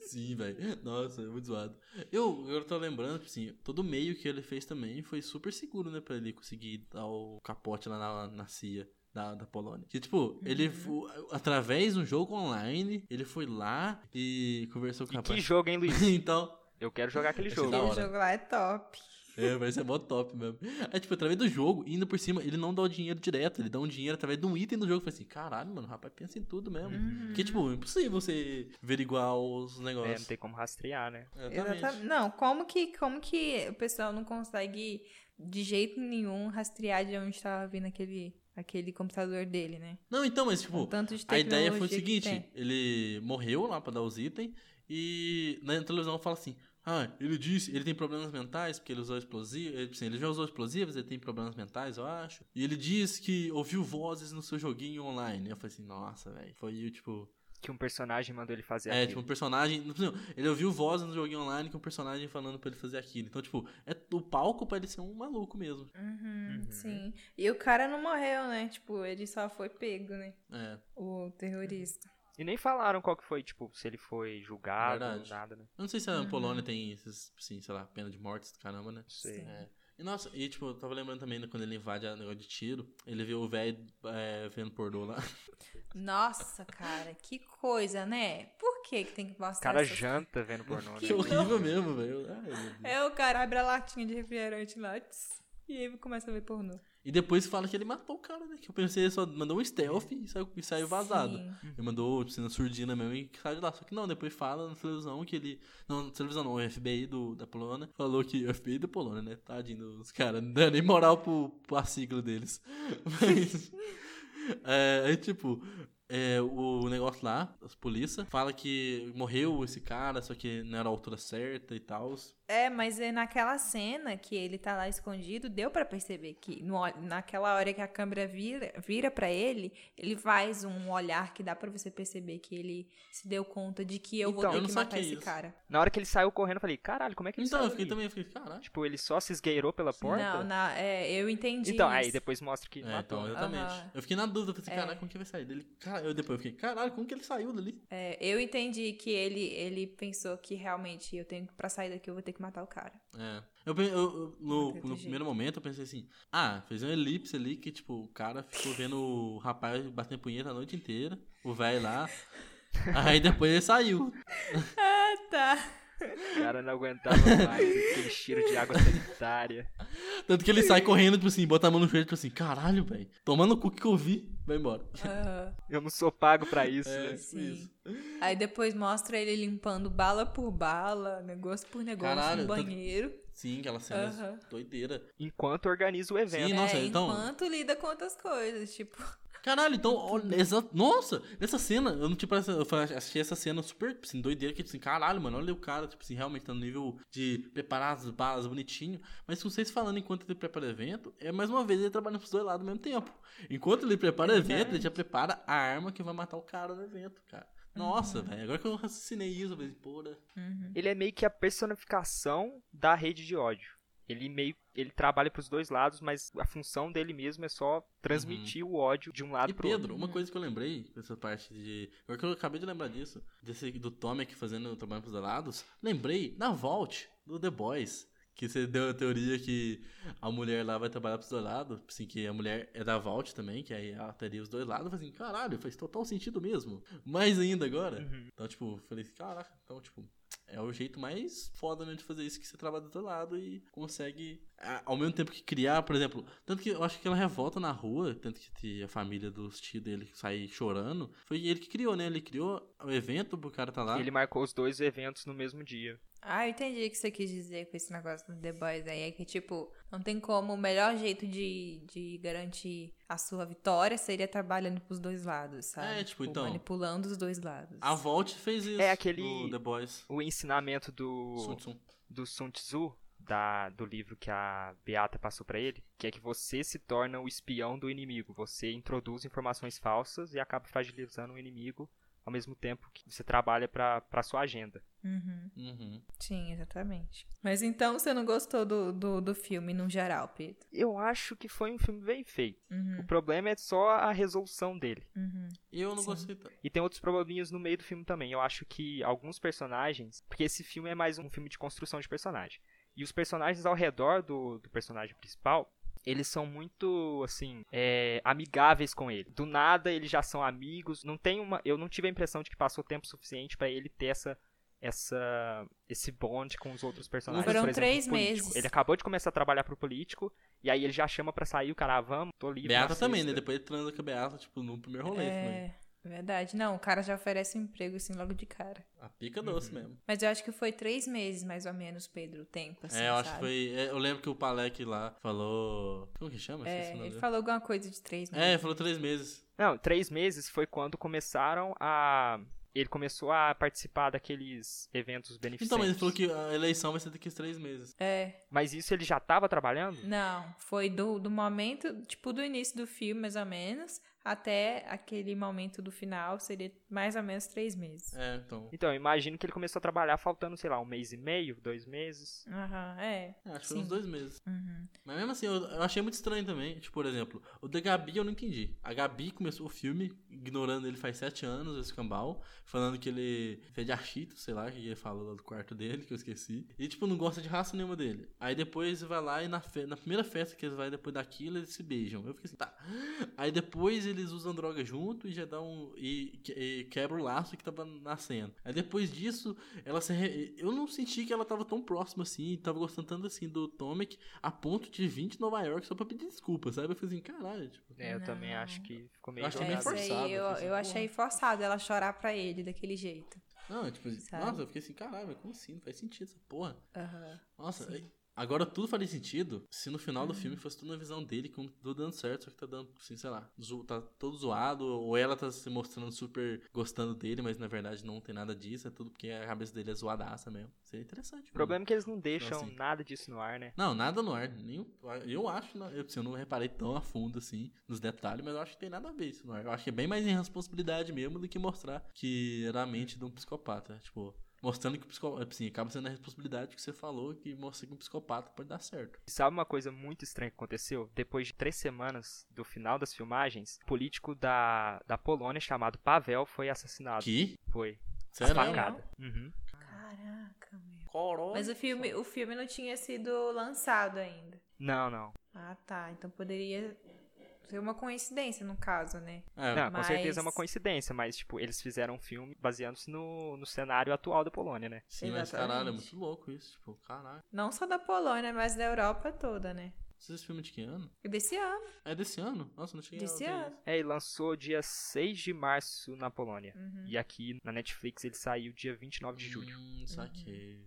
Sim, velho. Nossa, é muito zoado. Eu, eu tô lembrando, tipo assim, todo meio que ele fez também foi super seguro, né? Pra ele conseguir dar o capote lá na, na CIA. Da, da Polônia. Que, tipo, ele, fo- através de um jogo online, ele foi lá e conversou com o E que rapaz. jogo, hein, Luiz? (laughs) então, Eu quero jogar aquele ser jogo. Aquele jogo lá é top. É, vai ser mó top mesmo. É tipo, através do jogo, indo por cima, ele não dá o dinheiro direto, ele dá um dinheiro através de um item do jogo. Falei assim, caralho, mano, o rapaz pensa em tudo mesmo. Porque, tipo, é impossível você averiguar os É, negócios. não tem como rastrear, né? Exatamente. Exatamente. Não, como que, como que o pessoal não consegue de jeito nenhum rastrear de onde estava vindo aquele, aquele computador dele, né? Não, então, mas, tipo, tanto de a ideia foi o seguinte: ele morreu lá pra dar os itens, e na televisão fala assim. Ah, ele disse, ele tem problemas mentais porque ele usou explosivos. Ele, assim, ele já usou explosivos, ele tem problemas mentais, eu acho. E ele disse que ouviu vozes no seu joguinho online. Eu falei assim, nossa, velho. Foi tipo. Que um personagem mandou ele fazer É, aquilo. tipo, um personagem. não, Ele ouviu vozes no joguinho online com um personagem falando pra ele fazer aquilo. Então, tipo, é o palco pra ele ser um maluco mesmo. Uhum, Sim. E o cara não morreu, né? Tipo, ele só foi pego, né? É. O terrorista. E nem falaram qual que foi, tipo, se ele foi julgado ou Verdade. nada, né? Eu não sei se a Uhum. Polônia tem esses, assim, sei lá, pena de morte, caramba, né? Sei. Sim. É. E nossa, e tipo, eu tava lembrando também né, quando ele invade a negócio de tiro, ele viu o velho é, vendo pornô lá. Nossa, cara, que coisa, né? Por que que tem que O mostrar cara essas janta vendo pornô, né? Que horrível mesmo, velho. É, o cara abre a latinha de refrigerante lá e aí começa a ver pornô. E depois fala que ele matou o cara, né? Que eu pensei, ele só mandou um stealth e saiu, e saiu vazado. Sim. Ele mandou, tipo, na surdina mesmo e saiu de lá. Só que não, depois fala na televisão que ele. Não, na televisão não, o FBI do, da Polônia falou que. O FBI da Polônia, né? Tadinho dos caras. Não dá nem moral pro, pra sigla deles. (laughs) Mas. É, aí, tipo. É, o negócio lá, as polícia, fala que morreu esse cara, só que não era a altura certa e tal. É, mas é naquela cena que ele tá lá escondido, deu pra perceber que no, naquela hora que a câmera vira, vira para ele, ele faz um olhar que dá pra você perceber que ele se deu conta de que eu Então, vou ter que matar saquei esse isso. cara. Na hora que ele saiu correndo, eu falei, caralho, como é que ele Então, saiu eu fiquei ali? também, eu fiquei, caralho. Tipo, ele só se esgueirou pela porta? Não, na, é, eu entendi Então, isso. aí depois mostra que É, matou. então, exatamente. Aham. Eu fiquei na dúvida, eu falei assim, É. caralho, como que ele vai sair dele? Eu depois eu fiquei, caralho, como que ele saiu dali? É, eu entendi que ele, ele pensou que realmente eu tenho que, pra sair daqui, eu vou ter que matar o cara. É. Eu, eu- eu- no, no jeito. primeiro momento eu pensei assim, ah, fez uma elipse ali que, tipo, o cara ficou vendo o rapaz batendo punheta a noite inteira, o velho lá. (laughs) Aí depois ele saiu. Ah, tá. O cara não aguentava mais aquele cheiro de água sanitária. Tanto que ele sai correndo, tipo assim, bota a mão no joelho, tipo assim, caralho, velho. Tomando o cu que eu vi, vai embora. Aham. Eu não sou pago pra isso, É, né? tipo Sim. isso. Aí depois mostra ele limpando bala por bala, negócio por negócio Caralho, no tanto- banheiro. Sim, aquela cena Aham. doideira. Enquanto organiza o evento. Sim, nossa, é, então- enquanto lida com outras coisas, tipo... Caralho, então, ó, exa- nossa, nessa cena, eu não tipo, essa, eu achei essa cena super, tipo assim, doideira, que tipo assim, caralho, mano, olha o cara, tipo assim, realmente tá no nível de preparar as balas bonitinho, mas com vocês falando enquanto ele prepara o evento, é mais uma vez ele trabalhando pros dois lados ao mesmo tempo. Enquanto ele prepara o evento, ele já prepara a arma que vai matar o cara no evento, cara. Nossa, velho, agora que eu raciocinei isso, eu falei, porra. Uhum. Ele é meio que a personificação da rede de ódio. Ele meio ele trabalha pros dois lados, mas a função dele mesmo é só transmitir o ódio de um lado pro Pedro, outro. uma coisa que eu lembrei dessa parte de. Eu acabei de lembrar disso, desse do Tommy aqui fazendo o trabalho pros lados, lembrei na Vault do The Boys. Que você deu a teoria que a mulher lá vai trabalhar pros dois lados, assim, que a mulher é da Vault também, que aí ela teria os dois lados. Eu falei assim, caralho, faz total sentido mesmo. Mais ainda agora. Uhum. Então, tipo, falei assim, caraca, então, tipo, é o jeito mais foda, né, de fazer isso, que você trabalha do outro lado e consegue, ao mesmo tempo que criar, por exemplo, tanto que eu acho que ela revolta na rua, tanto que a família dos tios dele sai chorando, foi ele que criou, né, ele criou o evento pro cara tá lá. Ele marcou os dois eventos no mesmo dia. Ah, eu entendi o que você quis dizer com esse negócio do The Boys aí. É que, tipo, não tem como. O melhor jeito de, de garantir a sua vitória seria trabalhando pros dois lados, sabe? É, tipo, então- Manipulando os dois lados. A Vault fez isso É aquele- The Boys. O ensinamento do Sun Tzu. do Sun Tzu, da, do livro que a Beata passou pra ele, que é que você se torna o espião do inimigo. Você introduz informações falsas e acaba fragilizando o inimigo ao mesmo tempo que você trabalha pra, pra sua agenda. Uhum. Uhum. Sim, exatamente. Mas então você não gostou do, do, do filme no geral, Pedro? Eu acho que foi um filme bem feito. Uhum. O problema é só a resolução dele. Uhum. E eu não Sim. gostei tanto. E tem outros probleminhas no meio do filme também. Eu acho que alguns personagens. Porque esse filme é mais um filme de construção de personagem. E os personagens ao redor do, do personagem principal. Eles são muito, assim, é, amigáveis com ele. Do nada, eles já são amigos. Não tem uma. Eu não tive a impressão de que passou tempo suficiente pra ele ter essa. Essa, esse bond com os outros personagens. Foram Por exemplo, três meses. Ele acabou de começar a trabalhar pro político. E aí ele já chama pra sair o cara, ah, vamos, tô livre. Beata também, né? Depois ele transa com a Beata, tipo, no primeiro rolê também. É, verdade. Não, o cara já oferece um emprego assim logo de cara. A pica doce mesmo. Mas eu acho que foi três meses, mais ou menos, Pedro, o tempo, assim, é, eu acho que foi. é, eu lembro que o Palek lá falou. Como que chama? É, ele dele. falou alguma coisa de três É, meses. falou três meses. Não, três meses foi quando começaram a. Ele começou a participar daqueles eventos beneficentes. Então, mas ele falou que a eleição vai ser daqui a três meses. É, Mas isso ele já tava trabalhando? não, foi do, do momento, tipo, do início do filme, mais ou menos, até aquele momento do final, seria mais ou menos três meses. É, então. Então, eu imagino que ele começou a trabalhar faltando, sei lá, um mês e meio, dois meses. Aham, é. É, acho que uns dois meses. Uhum. Mas mesmo assim, eu, eu achei muito estranho também. Tipo, por exemplo, o da Gabi eu não entendi. A Gabi começou o filme ignorando ele faz sete anos, esse cambal, falando que ele fez de archito, sei lá, que ele falou lá do quarto dele, que eu esqueci. E, tipo, não gosta de raça nenhuma dele. Aí depois vai lá e na, fe- na primeira festa que eles vai depois daquilo, eles se beijam. Eu fiquei assim, tá. Aí depois eles usam droga junto e já dá um. E, e quebra o laço que tava nascendo. Aí depois disso, ela se. re- Eu não senti que ela tava tão próxima assim, tava gostando tanto assim do Tomek, a ponto de vir de Nova York só pra pedir desculpa, sabe? Eu falei assim, caralho, tipo. É, eu também Não. acho que ficou meio Eu achei É, meio forçado, aí eu, assim, eu achei forçado ela chorar pra ele daquele jeito. Não, tipo, Sabe? nossa, eu fiquei assim, caralho, mas como assim? Não faz sentido essa porra. Aham. Nossa, Sim. aí- agora tudo faria sentido se no final do Uhum. filme fosse tudo na visão dele, com tudo dando certo, só que tá dando, assim, sei lá, zo- tá todo zoado, ou ela tá se mostrando super gostando dele, mas na verdade não tem nada disso, é tudo porque a cabeça dele é zoadaça mesmo. Seria interessante. O problema é que eles não deixam assim. nada disso no ar, né? Não, nada no ar. Nenhum, eu acho, eu, assim, eu não reparei tão a fundo assim nos detalhes, mas eu acho que tem nada a ver isso no ar. Eu acho que é bem mais irresponsabilidade mesmo do que mostrar que era a mente de um psicopata. Tipo, mostrando que o psicopata, assim, acaba sendo a responsabilidade que você falou que mostra que um psicopata pode dar certo. E sabe uma coisa muito estranha que aconteceu? Depois de três semanas do final das filmagens, o político da, da Polônia chamado Pavel foi assassinado. Que? Foi. Sério? Uhum. Caraca, meu. Caralho. Mas o filme, o filme não tinha sido lançado ainda. Não, não. Ah, tá. Então poderia ser uma coincidência no caso, né? É, Não, com certeza é uma Mas- coincidência, mas, tipo, eles fizeram um filme baseando-se no, no cenário atual da Polônia, né? sim, mas caralho, é Exatamente. muito louco isso. Tipo, caralho. Não só da Polônia, mas da Europa toda, né? Esse filme de que ano? Desse ano. É desse ano? Nossa, não cheguei Desse a ver ano. É, e lançou dia 6 de março na Polônia. Uhum. E aqui na Netflix ele saiu dia 29 de julho. Hum, saquei.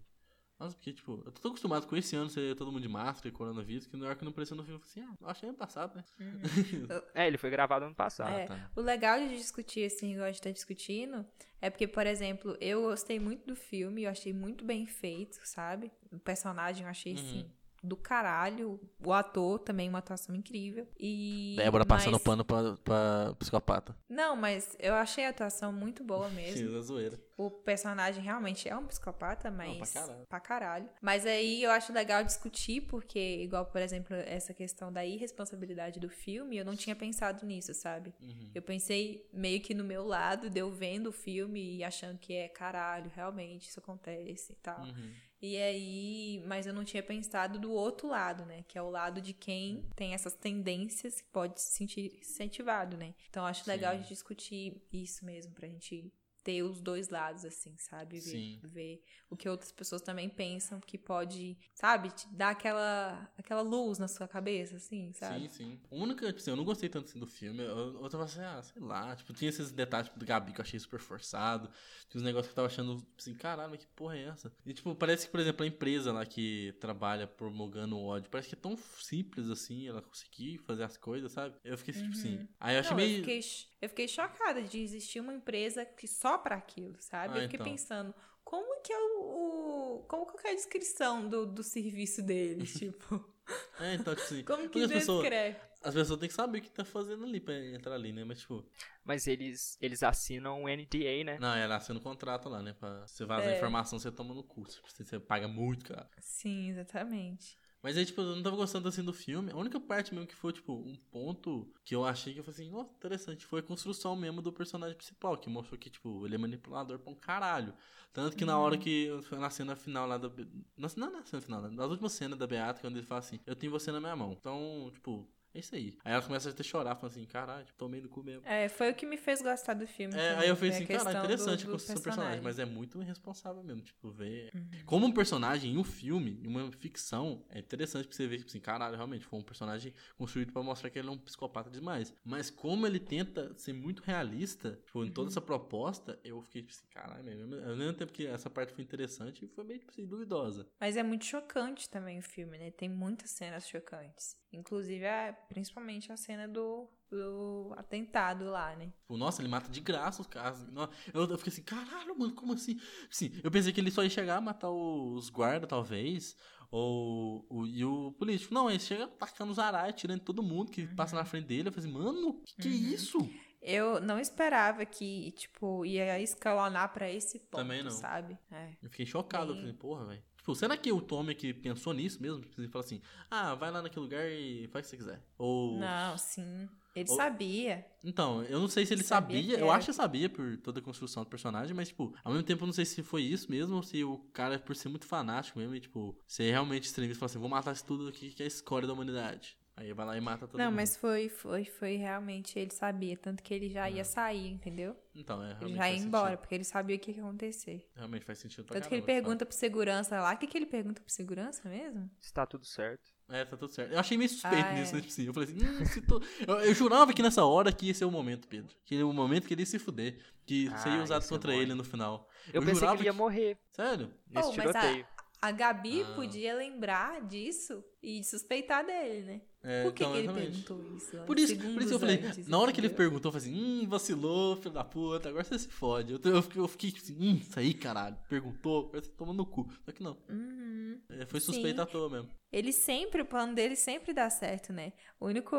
Nossa, porque, tipo, eu tô tão acostumado com esse ano ser todo mundo de máscara e coronavírus, que na hora que não apareceu no filme, eu falei assim, ah, eu achei ano passado, né? (laughs) É, ele foi gravado ano passado. É, tá. O legal de discutir, assim, igual a gente tá discutindo, é porque, por exemplo, eu gostei muito do filme, eu achei muito bem feito, sabe? O personagem eu achei, Uhum. assim, do caralho. O ator também, uma atuação incrível. E. Débora passando mas- pano pra, pra psicopata. Não, mas eu achei a atuação muito boa (laughs) mesmo. Da zoeira. O personagem realmente é um psicopata, mas. pra caralho. pra caralho. Mas aí eu acho legal discutir, porque, igual, por exemplo, essa questão da irresponsabilidade do filme, eu não tinha pensado nisso, sabe? Uhum. Eu pensei meio que no meu lado, de eu vendo o filme e achando que é caralho, realmente isso acontece e tal. Uhum. E aí, mas eu não tinha pensado do outro lado, né? Que é o lado de quem tem essas tendências que pode se sentir incentivado, né? Então acho legal a gente discutir isso mesmo, pra gente ter os dois lados, assim, sabe? Ver, Sim. ver o que outras pessoas também pensam que pode, sabe, te dar aquela, aquela luz na sua cabeça, assim, sabe? Sim, sim. A única, tipo assim, eu não gostei tanto assim do filme. Eu, eu tava assim, ah, sei lá. Tipo, tinha esses detalhes tipo, do Gabi que eu achei super forçado. Tinha uns negócios que eu tava achando assim, caralho, mas que porra é essa? E, tipo, parece que, por exemplo, a empresa lá que trabalha promulgando o ódio, parece que é tão simples assim, ela conseguir fazer as coisas, sabe? Eu fiquei tipo assim. Aí eu achei Uhum. Não, meio. eu, fiquei, eu fiquei chocada de existir uma empresa que só pra aquilo, sabe? Ah, eu fiquei então. pensando, como que é o. o- como que é a descrição do, do serviço deles? (laughs) tipo, É, então, tipo assim. (laughs) como que as pessoas, descreve? as pessoas têm que saber o que tá fazendo ali pra entrar ali, né? Mas, tipo, Mas eles, eles assinam um NDA, né? não, ela assina o contrato lá, né? Pra você vazar É. informação, você toma no cu. Tipo, Você, você paga muito, cara. Sim, exatamente. Mas aí, tipo, eu não tava gostando assim do filme. A única parte mesmo que foi, tipo, um ponto que eu achei que eu falei assim, interessante, foi a construção mesmo do personagem principal, que mostrou que, tipo, ele é manipulador pra um caralho. Tanto que na hora que, na cena final lá da. Na- Não na cena final, né? nas últimas cenas da Beata, quando ele fala assim, eu tenho você na minha mão. Então, tipo, é isso aí. Aí ela começa a até chorar, falando assim, caralho, tipo, tomei no cu mesmo. É, foi o que me fez gostar do filme. É, também, aí eu falei a assim, cara, questão interessante do- a do do personagem, mas é muito irresponsável mesmo, tipo, ver. Como um personagem em um filme, em uma ficção, é interessante pra você ver, tipo assim, caralho, realmente, foi um personagem construído pra mostrar que ele é um psicopata demais. Mas como ele tenta ser muito realista, tipo, em toda essa proposta, eu fiquei, tipo assim, caralho, mesmo. Ao mesmo tempo que essa parte foi interessante, foi meio, tipo assim, duvidosa. Mas é muito chocante também o filme, né? Tem muitas cenas chocantes. Inclusive, é, principalmente a cena do, do atentado lá, né? Nossa, ele mata de graça os caras. Eu, eu fiquei assim, caralho, mano, como assim? Assim, eu pensei que ele só ia chegar a matar os guardas, talvez. Ou o, e o político. Não, ele chega tacando os arais, tirando todo mundo que passa na frente dele. Eu falei assim, mano, que, que é Uhum. isso? Eu não esperava que, tipo, ia escalonar pra esse ponto, Também não. sabe? É. Eu fiquei chocado. Eu Bem- falei, porra, velho. Tipo, será que o Tommy que pensou nisso mesmo? Tipo, Ele fala assim, ah, vai lá naquele lugar e faz o que você quiser. Ou. Não, sim. Ele Ou- sabia. Então, eu não sei se ele Sabia sabia, eu acho que sabia por toda a construção do personagem, mas, tipo, ao mesmo tempo eu não sei se foi isso mesmo ou se o cara, por ser muito fanático mesmo, e, tipo, ser realmente extremista, fala assim, vou matar isso tudo aqui que é a escória da humanidade. Aí vai lá e mata todo não, mundo. mas foi, foi, foi realmente, ele sabia. Tanto que ele já ia sair, entendeu? Então, é, Ele realmente já ia embora, sentido. porque ele sabia o que ia acontecer. Realmente faz sentido pra Tanto que ele caramba, pergunta pro segurança lá. O que, que ele pergunta pro segurança mesmo? Está tudo certo. É, tá tudo certo. Eu achei meio suspeito Ah, nisso, é. né? Tipo assim, eu falei assim, hum, se tô... eu, eu jurava que nessa hora que ia ser o momento, Pedro. Que era o momento que ele ia se fuder. Que Ah, seria usado é contra bom, ele no final. Eu, pensei que jurava ele ia morrer Sério? nesse Oh, mas a- tiroteio. A Gabi Ah. podia lembrar disso e suspeitar dele, né? É, Por que, então, que ele perguntou isso? Por isso, por isso que eu falei, antes, na hora que ele perguntou, eu falei assim, hum, vacilou, filho da puta, agora você se fode. Eu, eu, fiquei- eu fiquei tipo assim, hum, isso aí, caralho. Perguntou, agora você toma no cu. Só que não. Uhum. É, foi Sim. suspeita à toa mesmo. Ele sempre, o plano dele sempre dá certo, né? O único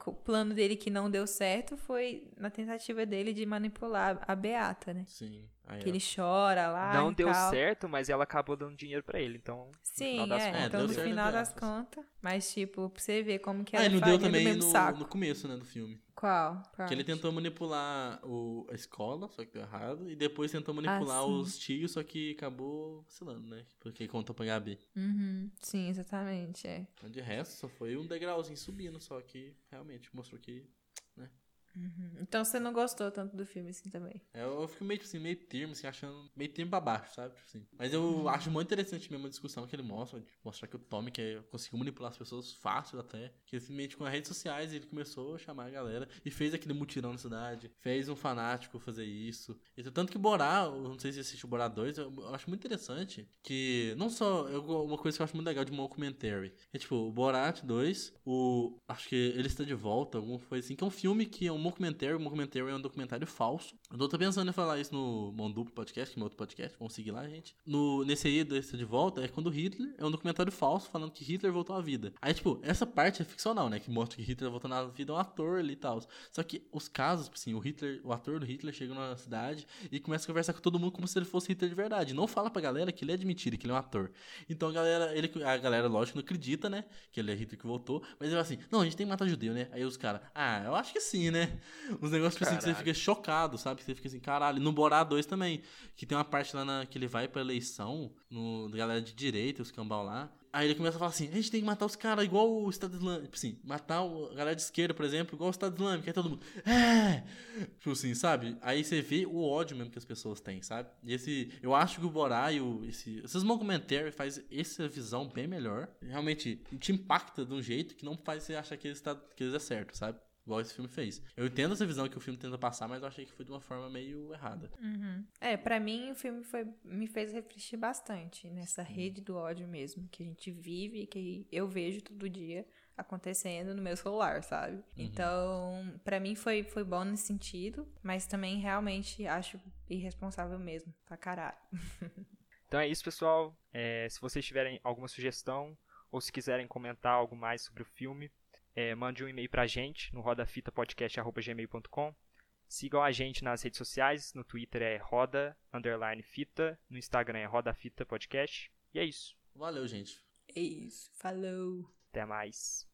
co- plano dele que não deu certo foi na tentativa dele de manipular a Beata, né? Sim. Aí, Que ó. ele chora lá. Não e deu tal. certo, mas ela acabou dando dinheiro pra ele, então. Sim, final das é. contas. É, então, deu no final das contas. Mas, tipo, pra você ver como que Ah, era ele não deu também no, saco. no começo, né, do filme. Qual? Qual? Que ele tentou manipular o, a escola, só que deu errado. E depois tentou manipular Ah, os tios, só que acabou vacilando, né? Porque contou pra Gabi. Uhum. Sim, exatamente, é. De resto, só foi um degrauzinho subindo, só que realmente mostrou que Uhum. Então você não gostou tanto do filme assim também. É, eu fico meio, tipo assim, meio termo, assim, achando meio termo pra baixo, sabe? Tipo assim. Mas eu acho muito interessante mesmo a discussão que ele mostra, de mostrar que o Tommy que conseguiu manipular as pessoas fácil até. Que simplesmente com as redes sociais ele começou a chamar a galera e fez aquele mutirão na cidade. Fez um fanático fazer isso. E tanto que Borá, eu não sei se assiste o Borá 2, eu, eu acho muito interessante que não só. Eu, uma coisa que eu acho muito legal de Mockumentary. É tipo, o Borat 2, o. Acho que ele está de volta, alguma coisa assim, que é um filme que é um Mockumentary. Mockumentary é um documentário falso. Eu tô pensando em falar isso no Monduplo Podcast, que é meu outro podcast. Vamos seguir lá, gente. No, nesse aí, desse de volta, é quando Hitler é um documentário falso falando que Hitler voltou à vida. Aí, tipo, essa parte é ficcional, né? Que mostra que Hitler voltou à vida é um ator ali e tal. Só que os casos, assim, o Hitler, o ator do Hitler chega na cidade e começa a conversar com todo mundo como se ele fosse Hitler de verdade. Não fala pra galera que ele é de mentira, que ele é um ator. Então a galera, ele, a galera, lógico, não acredita, né? Que ele é Hitler que voltou. Mas ele fala assim: não, a gente tem que matar judeu, né? Aí os caras, ah, eu acho que sim, né? (laughs) Uns negócios tipo assim, que você fica chocado, sabe? Que você fica assim, caralho. No Borá 2 também, que tem uma parte lá na, que ele vai pra eleição, no, da galera de direita, os cambal lá. Aí ele começa a falar assim: a gente tem que matar os caras igual o Estado Islâmico. Tipo assim, matar a galera de esquerda, por exemplo, igual o Estado Islâmico. Aí todo mundo, é! Tipo assim, sabe? Aí você vê o ódio mesmo que as pessoas têm, sabe? E esse. Eu acho que o Borá e o, esse, esses documentários faz essa visão bem melhor. Realmente te impacta de um jeito que não faz você achar que eles, tá, que eles é certo, sabe? Igual esse filme fez. Eu entendo essa visão que o filme tenta passar, mas eu achei que foi de uma forma meio errada. Uhum. É, para mim o filme foi, me fez refletir bastante nessa rede do ódio mesmo, que a gente vive, que eu vejo todo dia acontecendo no meu celular, sabe? Uhum. Então, para mim foi, foi bom nesse sentido, mas também realmente acho irresponsável mesmo, pra caralho. (laughs) então é isso, pessoal. É, se vocês tiverem alguma sugestão ou se quiserem comentar algo mais sobre o filme, é, mande um e-mail pra gente no rodafitapodcast.gmail.com. Sigam a gente nas redes sociais, no Twitter é roda, underline fita, no Instagram é rodafita podcast. E é isso. Valeu, gente. É isso. Falou. Até mais.